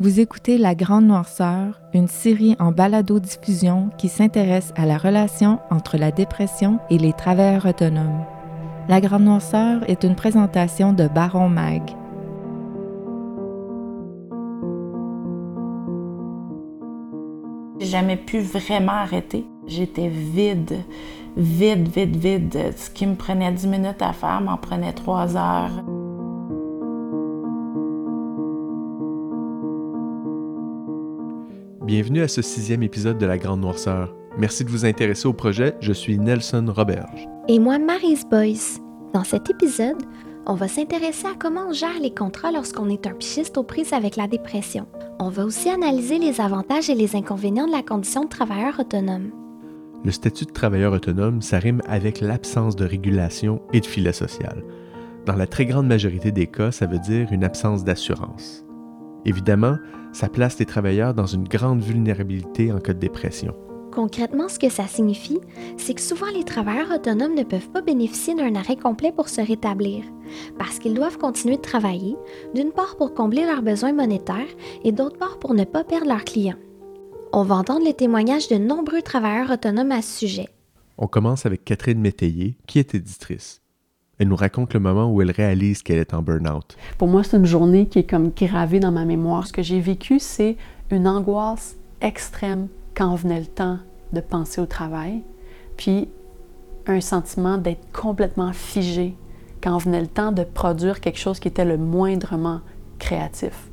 Vous écoutez La Grande Noirceur, une série en balado-diffusion qui s'intéresse à la relation entre la dépression et les travailleurs autonomes. La Grande Noirceur est une présentation de Baron Mag. J'ai jamais pu vraiment arrêter. J'étais vide, vide, vide, vide. Ce qui me prenait 10 minutes à faire m'en prenait 3 heures. Bienvenue à ce sixième épisode de La Grande Noirceur. Merci de vous intéresser au projet. Je suis Nelson Roberge. Et moi, Maryse Boyce. Dans cet épisode, on va s'intéresser à comment on gère les contrats lorsqu'on est un pichiste aux prises avec la dépression. On va aussi analyser les avantages et les inconvénients de la condition de travailleur autonome. Le statut de travailleur autonome, ça rime avec l'absence de régulation et de filet social. Dans la très grande majorité des cas, ça veut dire une absence d'assurance. Évidemment, ça place les travailleurs dans une grande vulnérabilité en cas de dépression. Concrètement, ce que ça signifie, c'est que souvent les travailleurs autonomes ne peuvent pas bénéficier d'un arrêt complet pour se rétablir, parce qu'ils doivent continuer de travailler, d'une part pour combler leurs besoins monétaires et d'autre part pour ne pas perdre leurs clients. On va entendre les témoignages de nombreux travailleurs autonomes à ce sujet. On commence avec Catherine Métayer, qui est éditrice. Elle nous raconte le moment où elle réalise qu'elle est en burn-out. Pour moi, c'est une journée qui est comme gravée dans ma mémoire. Ce que j'ai vécu, c'est une angoisse extrême quand venait le temps de penser au travail, puis un sentiment d'être complètement figé quand venait le temps de produire quelque chose qui était le moindrement créatif.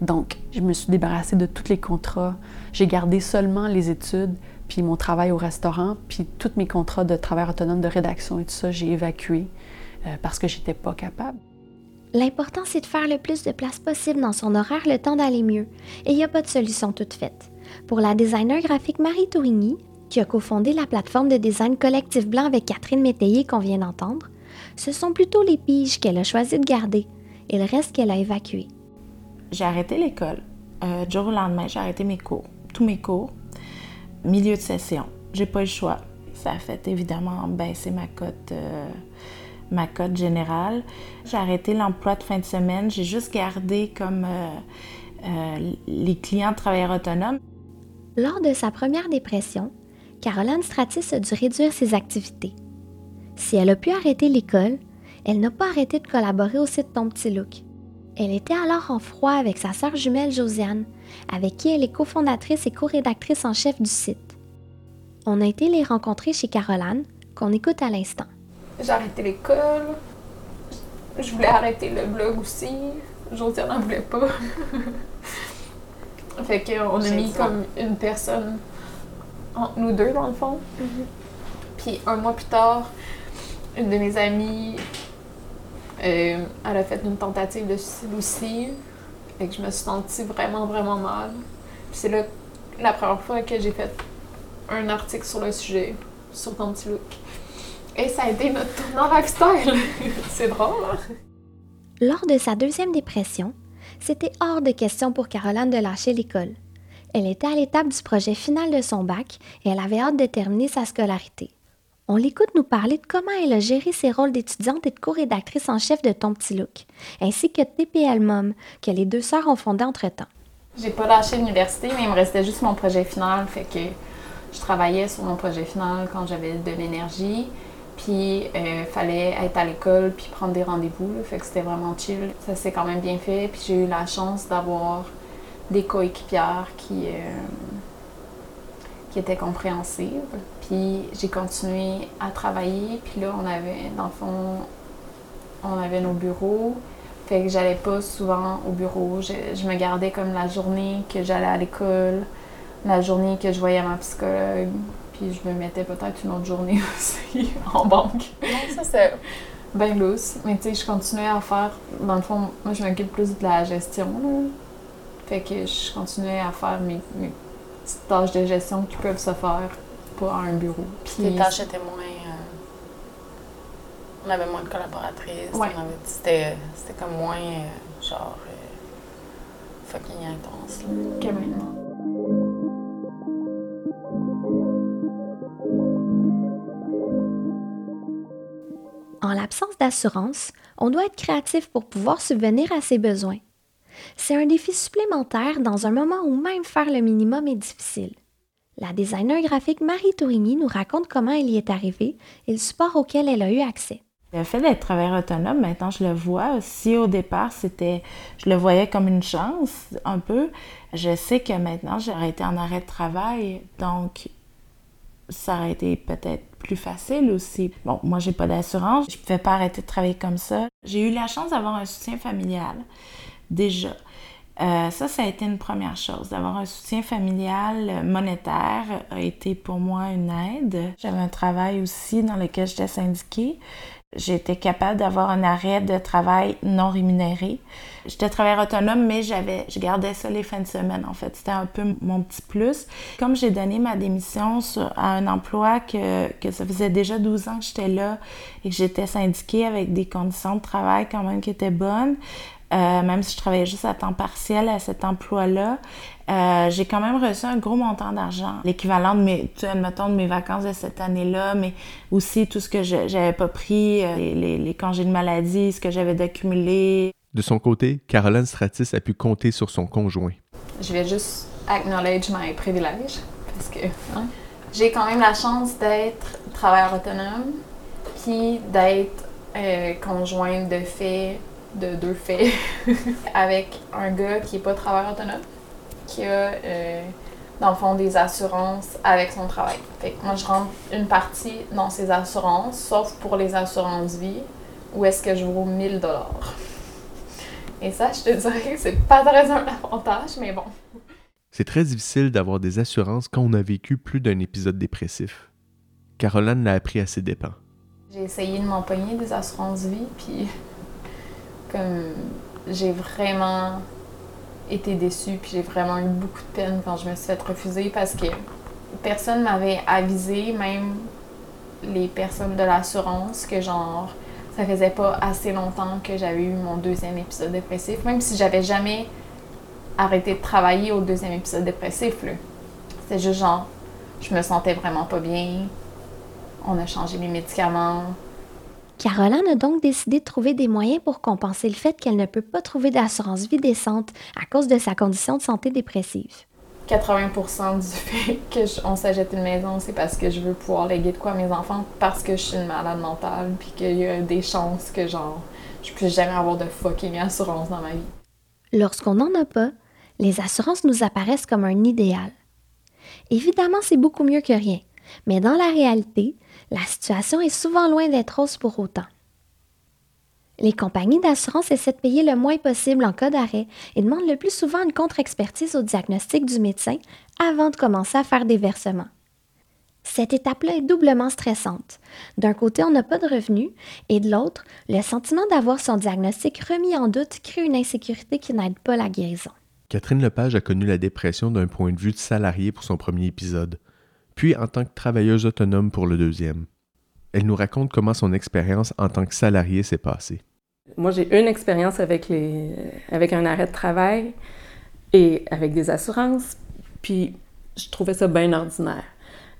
Donc, je me suis débarrassée de tous les contrats. J'ai gardé seulement les études, puis mon travail au restaurant, puis tous mes contrats de travail autonome de rédaction et tout ça, j'ai évacué euh, parce que j'étais pas capable. L'important, c'est de faire le plus de place possible dans son horaire le temps d'aller mieux. Et il n'y a pas de solution toute faite. Pour la designer graphique Marie Tourigny, qui a cofondé la plateforme de design collectif blanc avec Catherine Métayer qu'on vient d'entendre, ce sont plutôt les piges qu'elle a choisi de garder et le reste qu'elle a évacué. J'ai arrêté l'école. Euh, du jour au lendemain, j'ai arrêté mes cours, tous mes cours, milieu de session. J'ai pas eu le choix. Ça a fait évidemment baisser ma cote, euh, ma cote générale. J'ai arrêté l'emploi de fin de semaine. J'ai juste gardé comme euh, euh, les clients de travailleurs autonomes. Lors de sa première dépression, Caroline Stratis a dû réduire ses activités. Si elle a pu arrêter l'école, elle n'a pas arrêté de collaborer au site Ton Petit Look. Elle était alors en froid avec sa sœur jumelle Josiane, avec qui elle est cofondatrice et co-rédactrice en chef du site. On a été les rencontrer chez Caroline, qu'on écoute à l'instant. J'ai arrêté l'école. Je voulais arrêter le blog aussi. Josiane n'en voulait pas. fait qu'on a mis comme une personne entre nous deux, dans le fond. Puis un mois plus tard, une de mes amies, euh, elle a fait une tentative de suicide aussi. Fait que je me suis sentie vraiment, vraiment mal. Puis c'est la première fois que j'ai fait un article sur le sujet, sur ton petit look. Et ça a été notre tournant lifestyle. c'est drôle, hein? Lors de sa deuxième dépression, c'était hors de question pour Caroline de lâcher l'école. Elle était à l'étape du projet final de son bac et elle avait hâte de terminer sa scolarité. On l'écoute nous parler de comment elle a géré ses rôles d'étudiante et de co-rédactrice en chef de Ton Petit Look, ainsi que TPL Mom, que les deux sœurs ont fondé entre-temps. J'ai pas lâché l'université, mais il me restait juste mon projet final, fait que je travaillais sur mon projet final quand j'avais de l'énergie. Puis, il fallait être à l'école puis prendre des rendez-vous. Fait que c'était vraiment chill. Ça s'est quand même bien fait. Puis, j'ai eu la chance d'avoir des coéquipières qui, euh, qui étaient compréhensives. Puis, j'ai continué à travailler. Puis là, on avait, dans le fond, on avait nos bureaux. Fait que j'allais pas souvent au bureau. Je, je me gardais comme la journée que j'allais à l'école, la journée que je voyais ma psychologue, puis je me mettais peut-être une autre journée aussi en banque. Non, ça c'est bien lousse. Mais tu sais, je continuais à faire. Dans le fond, moi je m'occupe plus de la gestion. Là. Fait que je continuais à faire mes, mes, petites tâches de gestion qui peuvent se faire pas à un bureau. Puis les tâches étaient moins. Euh... On avait moins de collaboratrices. Ouais. c'était comme moins euh, genre euh, fucking intense. là. que maintenant. En l'absence d'assurance, on doit être créatif pour pouvoir subvenir à ses besoins. C'est un défi supplémentaire dans un moment où même faire le minimum est difficile. La designer graphique Marie Tourigny nous raconte comment elle y est arrivée et le support auquel elle a eu accès. Le fait d'être travailleur autonome, maintenant je le vois. Si au départ c'était, je le voyais comme une chance un peu, je sais que maintenant j'aurais été en arrêt de travail, donc ça aurait été peut-être plus facile aussi. Bon, moi j'ai pas d'assurance, je pouvais pas arrêter de travailler comme ça. J'ai eu la chance d'avoir un soutien familial déjà. Euh, ça, ça a été une première chose. D'avoir un soutien familial euh, monétaire a été pour moi une aide. J'avais un travail aussi dans lequel j'étais syndiquée. J'étais capable d'avoir un arrêt de travail non rémunéré. J'étais travailleur autonome, mais j'avais, je gardais ça les fins de semaine, en fait. C'était un peu mon petit plus. Comme j'ai donné ma démission à un emploi que, que ça faisait déjà 12 ans que j'étais là et que j'étais syndiquée avec des conditions de travail quand même qui étaient bonnes, euh, même si je travaillais juste à temps partiel à cet emploi-là, euh, j'ai quand même reçu un gros montant d'argent, l'équivalent de mes, admettons, de mes vacances de cette année-là, mais aussi tout ce que j'avais pas pris, euh, les, les, congés de maladie, ce que j'avais d'accumuler. De son côté, Caroline Stratis a pu compter sur son conjoint. Je vais juste acknowledge my privilèges, parce que hein, j'ai quand même la chance d'être travailleur autonome, puis d'être conjointe de fait de deux faits avec un gars qui n'est pas travailleur autonome, qui a, euh, dans le fond, des assurances avec son travail. Fait que moi, je rentre une partie dans ses assurances, sauf pour les assurances vie, où est-ce que je vaux 1000 dollars. Et ça, je te dirais que c'est pas très un avantage, mais bon. C'est très difficile d'avoir des assurances quand on a vécu plus d'un épisode dépressif. Caroline l'a appris à ses dépens. J'ai essayé de m'empoigner des assurances vie, puis comme j'ai vraiment été déçue, puis j'ai vraiment eu beaucoup de peine quand je me suis fait refuser parce que personne m'avait avisé, même les personnes de l'assurance, que genre ça faisait pas assez longtemps que j'avais eu mon deuxième épisode dépressif, même si j'avais jamais arrêté de travailler au deuxième épisode dépressif. C'était juste genre, je me sentais vraiment pas bien. On a changé mes médicaments. Caroline a donc décidé de trouver des moyens pour compenser le fait qu'elle ne peut pas trouver d'assurance vie décente à cause de sa condition de santé dépressive. 80% du fait qu'on s'achète une maison, c'est parce que je veux pouvoir léguer de quoi à mes enfants, parce que je suis une malade mentale, puis qu'il y a des chances que, genre, je puisse jamais avoir de fucking assurance dans ma vie. Lorsqu'on n'en a pas, les assurances nous apparaissent comme un idéal. Évidemment, c'est beaucoup mieux que rien, mais dans la réalité, la situation est souvent loin d'être rose pour autant. Les compagnies d'assurance essaient de payer le moins possible en cas d'arrêt et demandent le plus souvent une contre-expertise au diagnostic du médecin avant de commencer à faire des versements. Cette étape-là est doublement stressante. D'un côté, on n'a pas de revenus et de l'autre, le sentiment d'avoir son diagnostic remis en doute crée une insécurité qui n'aide pas la guérison. Catherine Lepage a connu la dépression d'un point de vue de salarié pour son premier épisode puis en tant que travailleuse autonome pour le deuxième. Elle nous raconte comment son expérience en tant que salariée s'est passée. Moi, j'ai une expérience avec, les, avec un arrêt de travail et avec des assurances, puis je trouvais ça bien ordinaire.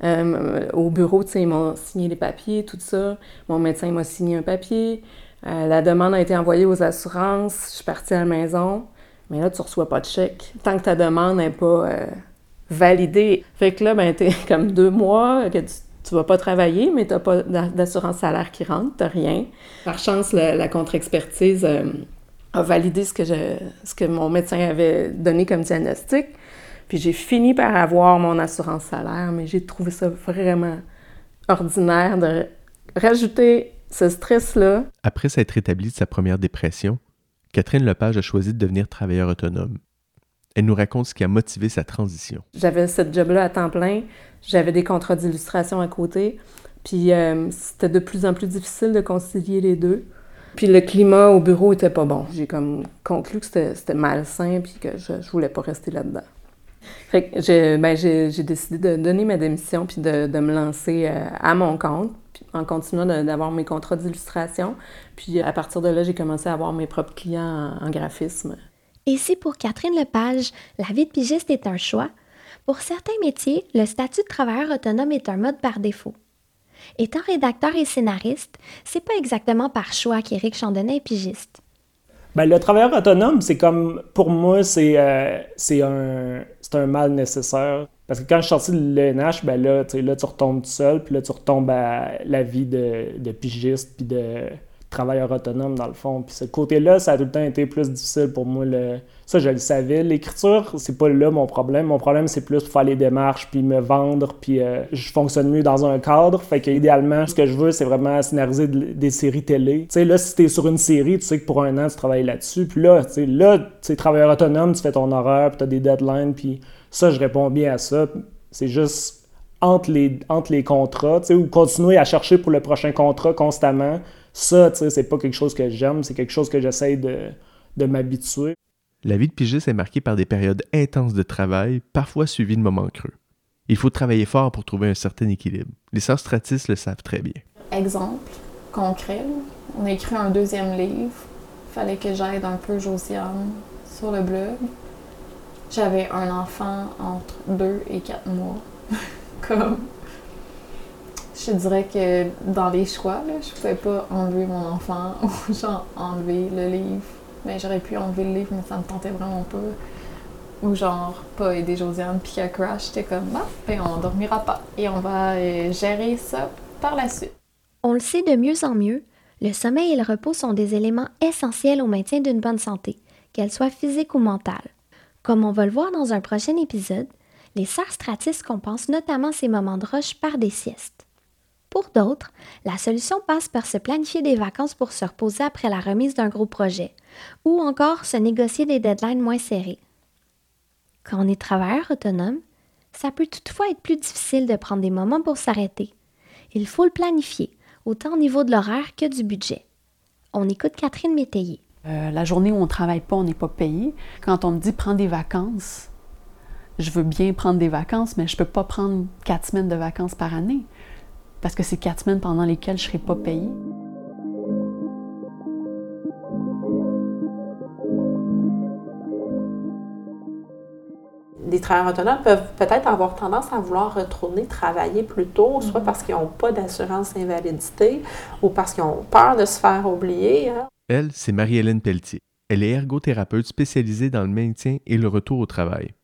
Euh, au bureau, ils m'ont signé les papiers, tout ça. Mon médecin m'a signé un papier. Euh, la demande a été envoyée aux assurances. Je suis partie à la maison. Mais là, tu reçois pas de chèque. Tant que ta demande n'est pas euh, validé. Fait que là, ben, t'es comme deux mois que tu, tu vas pas travailler, mais t'as pas d'assurance salaire qui rentre, t'as rien. Par chance, la, contre-expertise euh, a validé ce que, je, ce que mon médecin avait donné comme diagnostic. Puis j'ai fini par avoir mon assurance salaire, mais j'ai trouvé ça vraiment ordinaire de rajouter ce stress-là. Après s'être rétablie de sa première dépression, Catherine Lepage a choisi de devenir travailleur autonome. Elle nous raconte ce qui a motivé sa transition. J'avais ce job-là à temps plein, j'avais des contrats d'illustration à côté, puis euh, c'était de plus en plus difficile de concilier les deux. Puis le climat au bureau était pas bon. J'ai comme conclu que c'était malsain puis que je, voulais pas rester là-dedans. Fait que j'ai ben, décidé de donner ma démission puis de, de me lancer euh, à mon compte en continuant d'avoir mes contrats d'illustration. Puis à partir de là, j'ai commencé à avoir mes propres clients en graphisme. Et si pour Catherine Lepage, la vie de pigiste est un choix, pour certains métiers, le statut de travailleur autonome est un mode par défaut. Étant rédacteur et scénariste, c'est pas exactement par choix qu'Éric Chandonnet est pigiste. Ben, le travailleur autonome, c'est comme, pour moi, c'est euh, un, un mal nécessaire. Parce que quand je suis sorti de l'ENH, ben là, là, tu retombes tout seul, puis là, tu retombes à la vie de, de pigiste, puis de travailleur autonome, dans le fond. Puis ce côté-là, ça a tout le temps été plus difficile pour moi. Le... Ça, je le savais. L'écriture, c'est pas là mon problème. Mon problème, c'est plus faire les démarches, puis me vendre, puis euh, je fonctionne mieux dans un cadre. Fait que idéalement, ce que je veux, c'est vraiment scénariser des séries télé. Tu sais, là, si t'es sur une série, tu sais que pour un an, tu travailles là-dessus. Puis là, tu sais, là, tu sais, travailleur autonome, tu fais ton horaire, puis t'as des deadlines, puis ça, je réponds bien à ça. C'est juste entre les, entre les contrats, tu sais, ou continuer à chercher pour le prochain contrat constamment. Ça, tu sais, c'est pas quelque chose que j'aime, c'est quelque chose que j'essaie de, de m'habituer. La vie de pigiste est marquée par des périodes intenses de travail, parfois suivies de moments creux. Il faut travailler fort pour trouver un certain équilibre. Les sœurs Stratis le savent très bien. Exemple concret, on a écrit un deuxième livre. Fallait que j'aide un peu Josiane sur le blog. J'avais un enfant entre deux et quatre mois. Comme. Je dirais que dans les choix, là, je pouvais pas enlever mon enfant ou genre enlever le livre. Mais j'aurais pu enlever le livre, mais ça me tentait vraiment pas. Ou genre pas aider Josiane puis qu'elle crash. J'étais comme, bah, ben on dormira pas. Et on va euh, gérer ça par la suite. On le sait de mieux en mieux, le sommeil et le repos sont des éléments essentiels au maintien d'une bonne santé, qu'elle soit physique ou mentale. Comme on va le voir dans un prochain épisode, les sœurs Stratis compensent notamment ces moments de roche par des siestes. Pour d'autres, la solution passe par se planifier des vacances pour se reposer après la remise d'un gros projet, ou encore se négocier des deadlines moins serrés. Quand on est travailleur autonome, ça peut toutefois être plus difficile de prendre des moments pour s'arrêter. Il faut le planifier, autant au niveau de l'horaire que du budget. On écoute Catherine Métayer. Euh, la journée où on ne travaille pas, on n'est pas payé. Quand on me dit prends des vacances, je veux bien prendre des vacances, mais je ne peux pas prendre quatre semaines de vacances par année parce que c'est quatre semaines pendant lesquelles je ne serai pas payée. les travailleurs autonomes peuvent peut-être avoir tendance à vouloir retourner travailler plus tôt, soit parce qu'ils n'ont pas d'assurance invalidité ou parce qu'ils ont peur de se faire oublier. Hein. Elle, c'est Marie-Hélène Pelletier. Elle est ergothérapeute spécialisée dans le maintien et le retour au travail.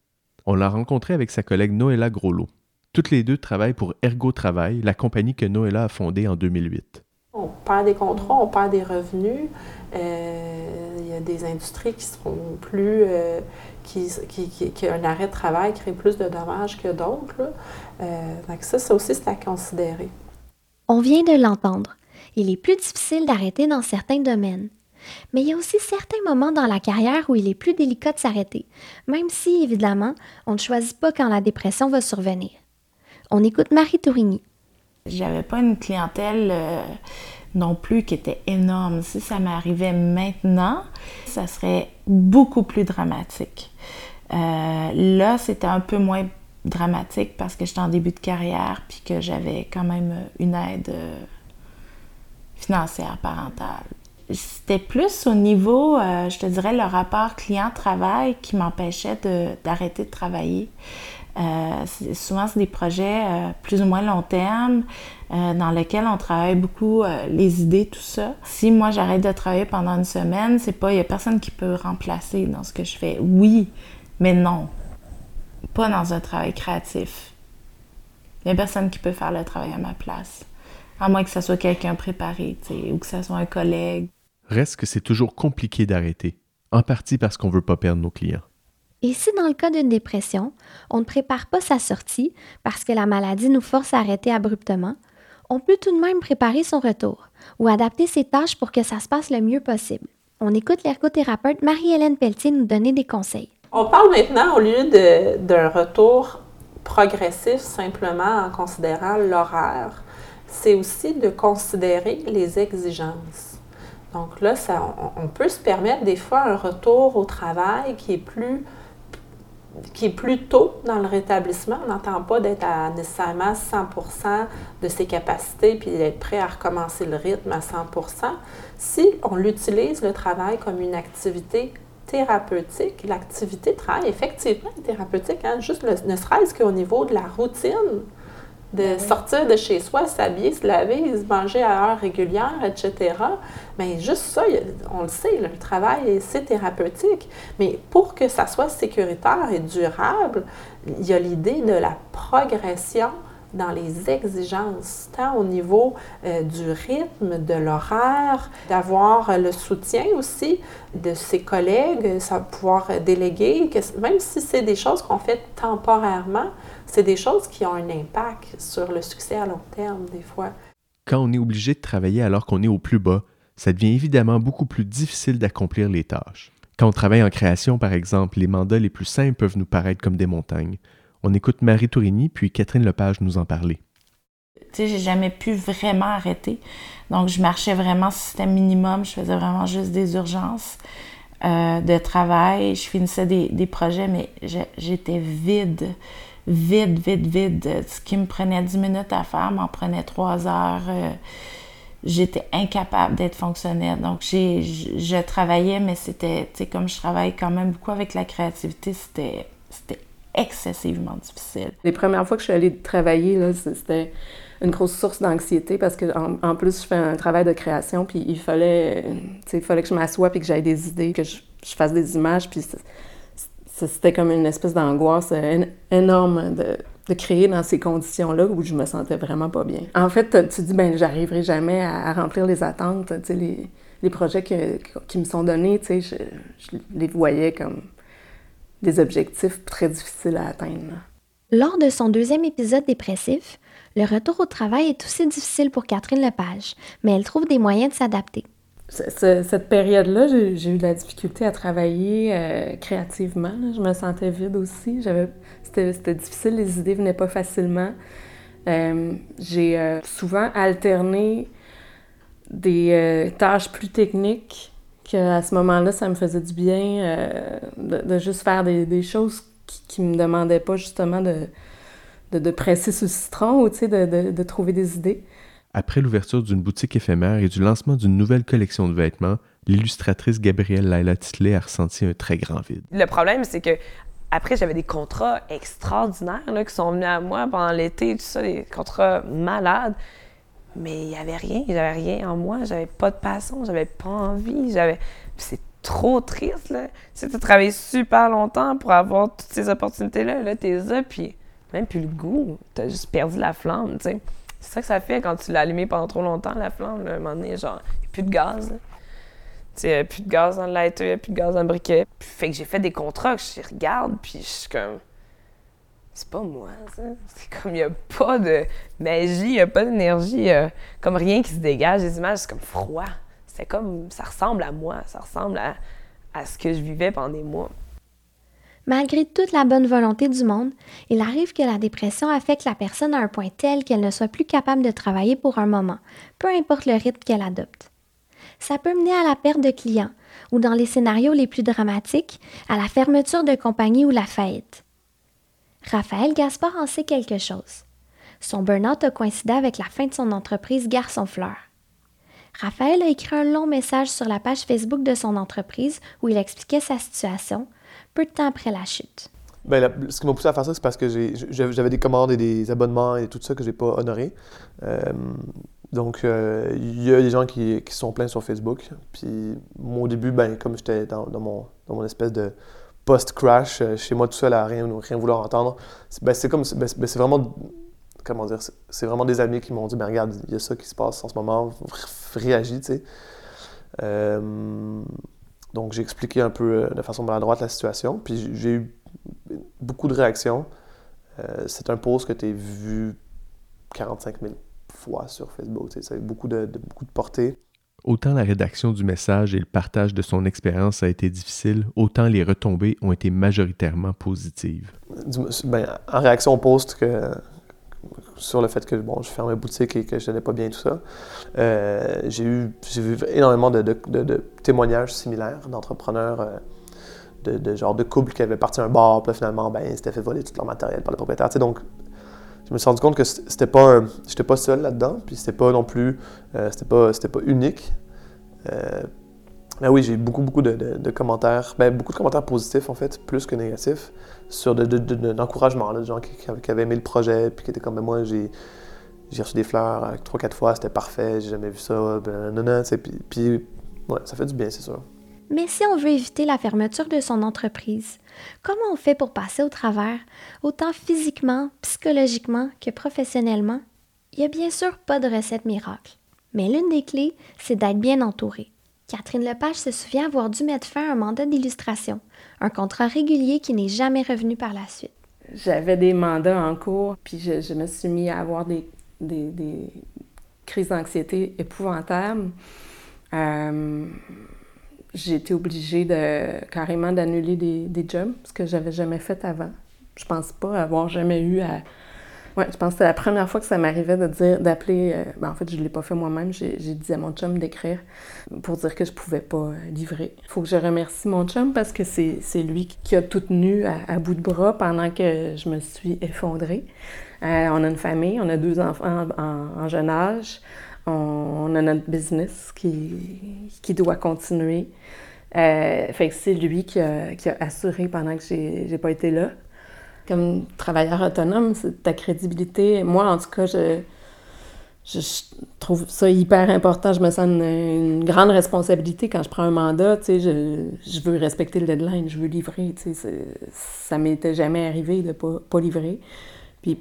On l'a rencontrée avec sa collègue Noëlla Groslot. Toutes les deux travaillent pour Ergo Travail, la compagnie que Noëlla a fondée en 2008. On perd des contrats, on perd des revenus. Euh, il y a des industries qui seront plus. Euh, qui, qui, un arrêt de travail crée plus de dommages que d'autres. Euh, donc, ça, ça aussi, c'est à considérer. On vient de l'entendre. Il est plus difficile d'arrêter dans certains domaines. Mais il y a aussi certains moments dans la carrière où il est plus délicat de s'arrêter, même si, évidemment, on ne choisit pas quand la dépression va survenir. On écoute Marie Tourigny. J'avais pas une clientèle euh, non plus qui était énorme. Si ça m'arrivait maintenant, ça serait beaucoup plus dramatique. Euh, là, c'était un peu moins dramatique parce que j'étais en début de carrière puis que j'avais quand même une aide euh, financière parentale. C'était plus au niveau, je te dirais, le rapport client-travail qui m'empêchait d'arrêter de, travailler. Euh, souvent, c'est des projets euh, plus ou moins long terme dans lesquels on travaille beaucoup les idées, tout ça. Si moi, j'arrête de travailler pendant une semaine, c'est pas, il n'y a personne qui peut remplacer dans ce que je fais. Oui, mais non. Pas dans un travail créatif. Il n'y a personne qui peut faire le travail à ma place. À moins que ce soit quelqu'un préparé, ou que ce soit un collègue. Reste que c'est toujours compliqué d'arrêter, en partie parce qu'on veut pas perdre nos clients. Et si dans le cas d'une dépression, on ne prépare pas sa sortie parce que la maladie nous force à arrêter abruptement, on peut tout de même préparer son retour ou adapter ses tâches pour que ça se passe le mieux possible. On écoute l'ergothérapeute Marie-Hélène Pelletier nous donner des conseils. On parle maintenant, au lieu d'un retour progressif simplement en considérant l'horaire, c'est aussi de considérer les exigences. Donc là, ça, on, peut se permettre des fois un retour au travail qui est plus qui est plus tôt dans le rétablissement. On n'entend pas d'être à nécessairement 100% de ses capacités puis d'être prêt à recommencer le rythme à 100% Si on l'utilise, le travail, comme une activité thérapeutique, l'activité travail, effectivement, thérapeutique, hein, juste ne serait-ce qu'au niveau de la routine de sortir de chez soi, s'habiller, se laver, se manger à heure régulière, etc. Mais juste ça, on le sait, le travail, c'est thérapeutique. Mais pour que ça soit sécuritaire et durable, il y a l'idée de la progression dans les exigences, tant au niveau euh, du rythme, de l'horaire, d'avoir le soutien aussi de ses collègues, ça pouvoir déléguer, que, même si c'est des choses qu'on fait temporairement, c'est des choses qui ont un impact sur le succès à long terme des fois. Quand on est obligé de travailler alors qu'on est au plus bas, ça devient évidemment beaucoup plus difficile d'accomplir les tâches. Quand on travaille en création, par exemple, les mandats les plus simples peuvent nous paraître comme des montagnes. On écoute Marie Tourigny puis Catherine Lepage nous en parler. Tu sais, j'ai jamais pu vraiment arrêter. Donc, je marchais vraiment système minimum. Je faisais vraiment juste des urgences euh, de travail. Je finissais des, projets, mais j'étais vide, vide, vide, vide. Ce qui me prenait 10 minutes à faire m'en prenait 3 heures. Euh, j'étais incapable d'être fonctionnelle. Donc, je, travaillais, mais c'était, tu sais, comme je travaille quand même beaucoup avec la créativité, c'était, excessivement difficile. Les premières fois que je suis allée travailler, c'était une grosse source d'anxiété parce que en, plus je fais un travail de création puis il fallait que je m'assoie puis que j'aille des idées que je, fasse des images c'était comme une espèce d'angoisse énorme de, de, créer dans ces conditions-là où je me sentais vraiment pas bien. En fait, tu dis ben j'arriverai jamais à, remplir les attentes, les, les projets qui me sont donnés, je, je les voyais comme des objectifs très difficiles à atteindre. Lors de son deuxième épisode dépressif, le retour au travail est aussi difficile pour Catherine Lepage, mais elle trouve des moyens de s'adapter. Cette période-là, j'ai eu de la difficulté à travailler euh, créativement. Je me sentais vide aussi. C'était difficile, les idées venaient pas facilement. Euh, j'ai euh, souvent alterné des tâches plus techniques à ce moment-là, ça me faisait du bien de, juste faire des, choses qui, ne me demandaient pas justement de, de, presser ce citron ou de, de trouver des idées. Après l'ouverture d'une boutique éphémère et du lancement d'une nouvelle collection de vêtements, l'illustratrice Gabrielle Laila Titley a ressenti un très grand vide. Le problème, c'est que après, j'avais des contrats extraordinaires là, qui sont venus à moi pendant l'été, tout ça, des contrats malades. Mais il n'y avait rien, j'avais rien en moi, j'avais pas de passion, j'avais pas envie, j'avais... C'est trop triste, là. Tu as travaillé super longtemps pour avoir toutes ces opportunités-là, là, t'es là, puis même plus le goût, t'as juste perdu la flamme, tu sais. C'est ça que ça fait quand tu l'as allumé pendant trop longtemps, la flamme, là, à un moment donné, genre, il n'y a plus de gaz, Tu sais, plus de gaz dans le lighter, il n'y a plus de gaz dans le briquet. Puis, fait que j'ai fait des contrats que je regarde, puis je suis comme c'est pas moi, ça. C'est comme, il n'y a pas de magie, il n'y a pas d'énergie, comme rien qui se dégage. Les images, c'est comme froid. C'est comme, ça ressemble à moi, ça ressemble à, à ce que je vivais pendant des mois. Malgré toute la bonne volonté du monde, il arrive que la dépression affecte la personne à un point tel qu'elle ne soit plus capable de travailler pour un moment, peu importe le rythme qu'elle adopte. Ça peut mener à la perte de clients, ou dans les scénarios les plus dramatiques, à la fermeture de compagnie ou la faillite. Raphaël Gaspard en sait quelque chose. Son burn-out a coïncidé avec la fin de son entreprise Garçon Fleur. Raphaël a écrit un long message sur la page Facebook de son entreprise où il expliquait sa situation, peu de temps après la chute. Bien, ce qui m'a poussé à faire ça, c'est parce que j'avais des commandes et des abonnements et tout ça que j'ai pas honoré. Euh, donc, euh, il y a des gens qui, qui sont pleins sur Facebook. Puis, moi, au début, ben, comme j'étais dans, mon, espèce de post-crash, euh, chez moi tout seul à rien, rien vouloir entendre. Ben, c'est comme, ben, ben, c'est vraiment, comment dire, c'est vraiment des amis qui m'ont dit, ben regarde, il y a ça qui se passe en ce moment, réagis, tu sais. Euh, donc j'ai expliqué un peu euh, de façon maladroite la situation, puis j'ai eu beaucoup de réactions. c'est un post que tu as vu 45 000 fois sur Facebook, ça a eu beaucoup de, de, beaucoup de portée. Autant la rédaction du message et le partage de son expérience a été difficile, autant les retombées ont été majoritairement positives. Ben, en réaction au post que, sur le fait que bon, je fermais boutique et que je n'allais pas bien tout ça, euh, j'ai eu vu énormément de, témoignages similaires d'entrepreneurs, euh, de, genre de couples qui avaient parti un bar, puis finalement, ben, c'était fait voler tout leur matériel par le propriétaire. donc, je me suis rendu compte que c'était pas j'étais pas seul là-dedans, puis c'était pas non plus, euh, c'était pas, pas unique. Mais oui, j'ai beaucoup, beaucoup de, commentaires, ben, beaucoup de commentaires positifs en fait, plus que négatifs, sur de, de- de- de- d'encouragement, de gens qui, qui avaient- aimé le projet, puis qui étaient comme, ben, moi, j'ai, j'ai reçu des fleurs euh, trois, quatre fois, c'était parfait, j'ai jamais vu ça, ben, non, non, puis, puis, ouais, ça fait du bien, c'est sûr. Mais si on veut éviter la fermeture de son entreprise, comment on fait pour passer au travers, autant physiquement, psychologiquement que professionnellement? Il n'y a bien sûr pas de recette miracle. Mais l'une des clés, c'est d'être bien entouré. Catherine Lepage se souvient avoir dû mettre fin à un mandat d'illustration, un contrat régulier qui n'est jamais revenu par la suite. J'avais des mandats en cours, puis je, me suis mis à avoir des crises d'anxiété épouvantables. Euh, j'ai été obligée de carrément d'annuler des, des jobs, ce que j'avais jamais fait avant. Je pense pas avoir jamais eu à. Ouais, je pense que c'était la première fois que ça m'arrivait de dire, d'appeler. euh, ben, en fait, je l'ai pas fait moi-même. J'ai, dit à mon chum d'écrire pour dire que je pouvais pas euh, livrer. Il faut que je remercie mon chum parce que c'est, c'est lui qui a tout tenu à, bout de bras pendant que je me suis effondrée. Euh, on a une famille, on a deux enfants en, jeune âge. On, a notre business qui, qui doit continuer. C'est lui qui a, qui a assuré pendant que j'ai pas été là. Comme travailleur autonome, c'est ta crédibilité. Moi, en tout cas, je, je, trouve ça hyper important. Je me sens une, grande responsabilité quand je prends un mandat. Tu sais, je, je veux respecter le deadline, je veux livrer. Tu sais, ça m'était jamais arrivé de pas, pas livrer. Puis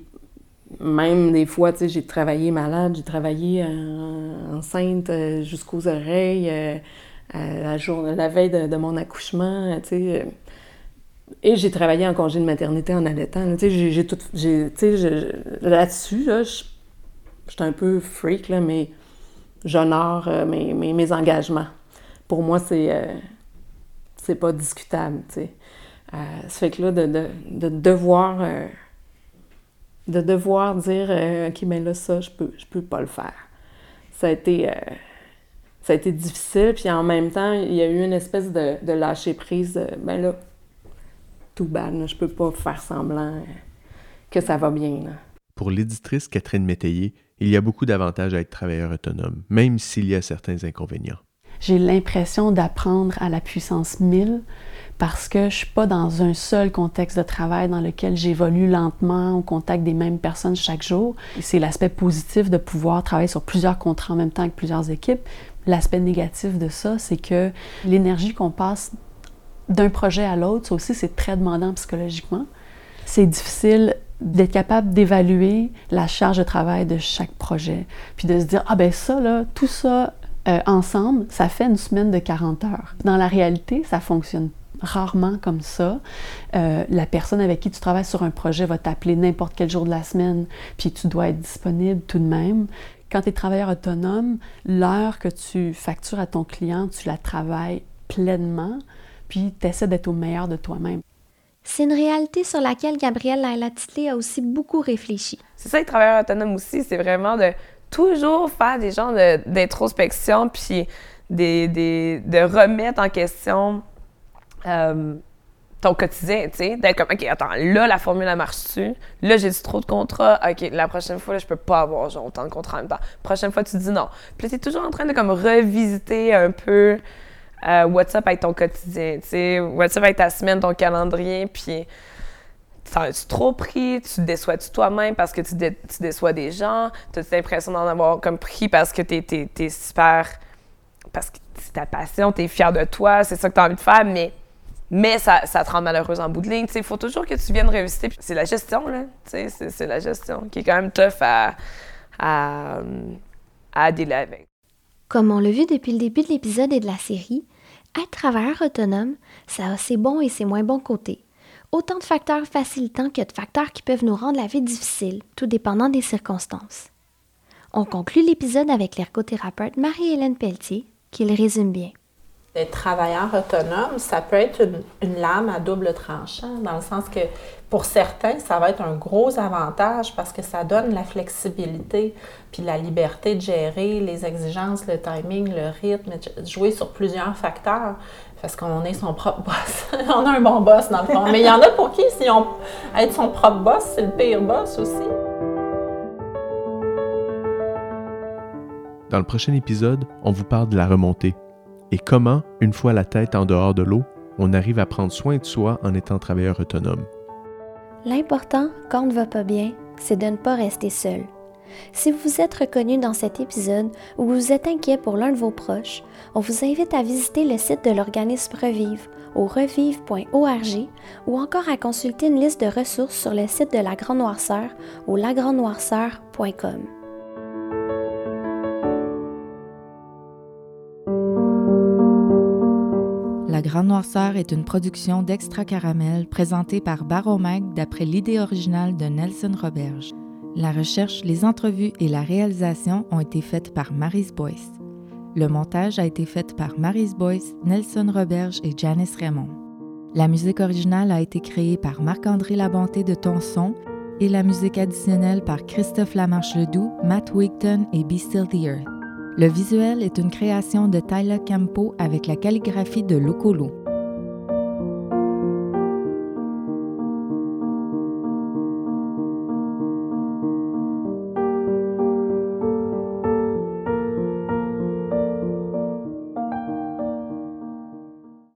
même des fois, tu sais, j'ai travaillé malade, j'ai travaillé en- enceinte euh, jusqu'aux oreilles, euh, à la, journée, la veille de, de mon accouchement, tu sais. Et j'ai travaillé en congé de maternité en allaitant. là, j'ai- j'ai tout. j'ai- là-dessus, là, je suis un peu freak, là, mais j'honore euh, mes, mes, engagements. Pour moi, c'est euh, c'est pas discutable. Euh, ça fait que là, de, de, de devoir... euh, de devoir dire euh, OK, mais là, ça, je peux, je peux pas le faire. Ça a été, ça a été difficile, puis en même temps, il y a eu une espèce de, de lâcher prise. ben là, tout bad, là, je peux pas faire semblant que ça va bien. Là. Pour l'éditrice Catherine Métayer, il y a beaucoup d'avantages à être travailleur autonome, même s'il y a certains inconvénients. J'ai l'impression d'apprendre à la puissance 1000 parce que je suis pas dans un seul contexte de travail dans lequel j'évolue lentement au contact des mêmes personnes chaque jour. C'est l'aspect positif de pouvoir travailler sur plusieurs contrats en même temps avec plusieurs équipes. L'aspect négatif de ça, c'est que l'énergie qu'on passe d'un projet à l'autre, ça aussi, c'est très demandant psychologiquement. C'est difficile d'être capable d'évaluer la charge de travail de chaque projet, puis de se dire, ah ben ça, là, tout ça euh, ensemble, ça fait une semaine de 40 heures. Dans la réalité, ça fonctionne rarement comme ça. Euh, la personne avec qui tu travailles sur un projet va t'appeler n'importe quel jour de la semaine, puis tu dois être disponible tout de même. Quand tu es travailleur autonome, l'heure que tu factures à ton client, tu la travailles pleinement, puis tu essaies d'être au meilleur de toi-même. C'est une réalité sur laquelle Gabrielle Laila-Titley a aussi beaucoup réfléchi. C'est ça, être travailleur autonome aussi, c'est vraiment de toujours faire des genres de- d'introspection, puis des, des- de remettre en question euh, ton quotidien, tu sais, d'être comme, OK, attends, là, la formule, elle marche-tu? Là, j'ai trop de contrats. OK, la prochaine fois, là, je peux pas avoir genre, autant de contrats en même temps. Prochaine fois, tu dis non. Puis là, t'es toujours en train de comme revisiter un peu euh, what's up avec ton quotidien, tu sais, what's up avec ta semaine, ton calendrier, puis as-tu trop pris? Tu déçois-tu toi-même parce que tu, dé- tu déçois des gens? T'as-tu l'impression d'en avoir comme pris parce que t'es, t'es, t'es super... Parce que c'est ta passion, t'es fier de toi, c'est ça que t'as envie de faire, mais, mais ça, ça te rend malheureuse en bout de ligne. Il faut toujours que tu viennes. Puis C'est la gestion, là. Tu C'est, la gestion qui est quand même tough à, à, à. Comme on l'a vu depuis le début de l'épisode et de la série, être travailleur autonome, ça a ses bons et ses moins bons côtés. Autant de facteurs facilitants que de facteurs qui peuvent nous rendre la vie difficile, tout dépendant des circonstances. On conclut l'épisode avec l'ergothérapeute Marie-Hélène Pelletier, qui le résume bien. Être travailleur autonome, ça peut être une, une lame à double tranchant, dans le sens que pour certains, ça va être un gros avantage parce que ça donne la flexibilité puis la liberté de gérer les exigences, le timing, le rythme, de jouer sur plusieurs facteurs parce qu'on est son propre boss. on a un bon boss dans le fond. Mais il y en a pour qui, si on être son propre boss, c'est le pire boss aussi. Dans le prochain épisode, on vous parle de la remontée. et comment, une fois la tête en dehors de l'eau, on arrive à prendre soin de soi en étant travailleur autonome. L'important, quand on ne va pas bien, c'est de ne pas rester seul. Si vous vous êtes reconnu dans cet épisode ou vous êtes inquiet pour l'un de vos proches, on vous invite à visiter le site de l'organisme Revive au revive.org ou encore à consulter une liste de ressources sur le site de la Grande Noirceur au lagrandenoirceur.com. La Grande Noirceur est une production d'Extra Caramel présentée par Baromag d'après l'idée originale de Nelson Roberge. La recherche, les entrevues et la réalisation ont été faites par Marise Boyce. Le montage a été fait par Marise Boyce, Nelson Roberge et Janice Raymond. La musique originale a été créée par Marc-André Labonté de Tonson et la musique additionnelle par Christophe Lamarche-Ledoux, Matt Wigton et Be Still the Earth. Le visuel est une création de Tyler Campo avec la calligraphie de Locolo.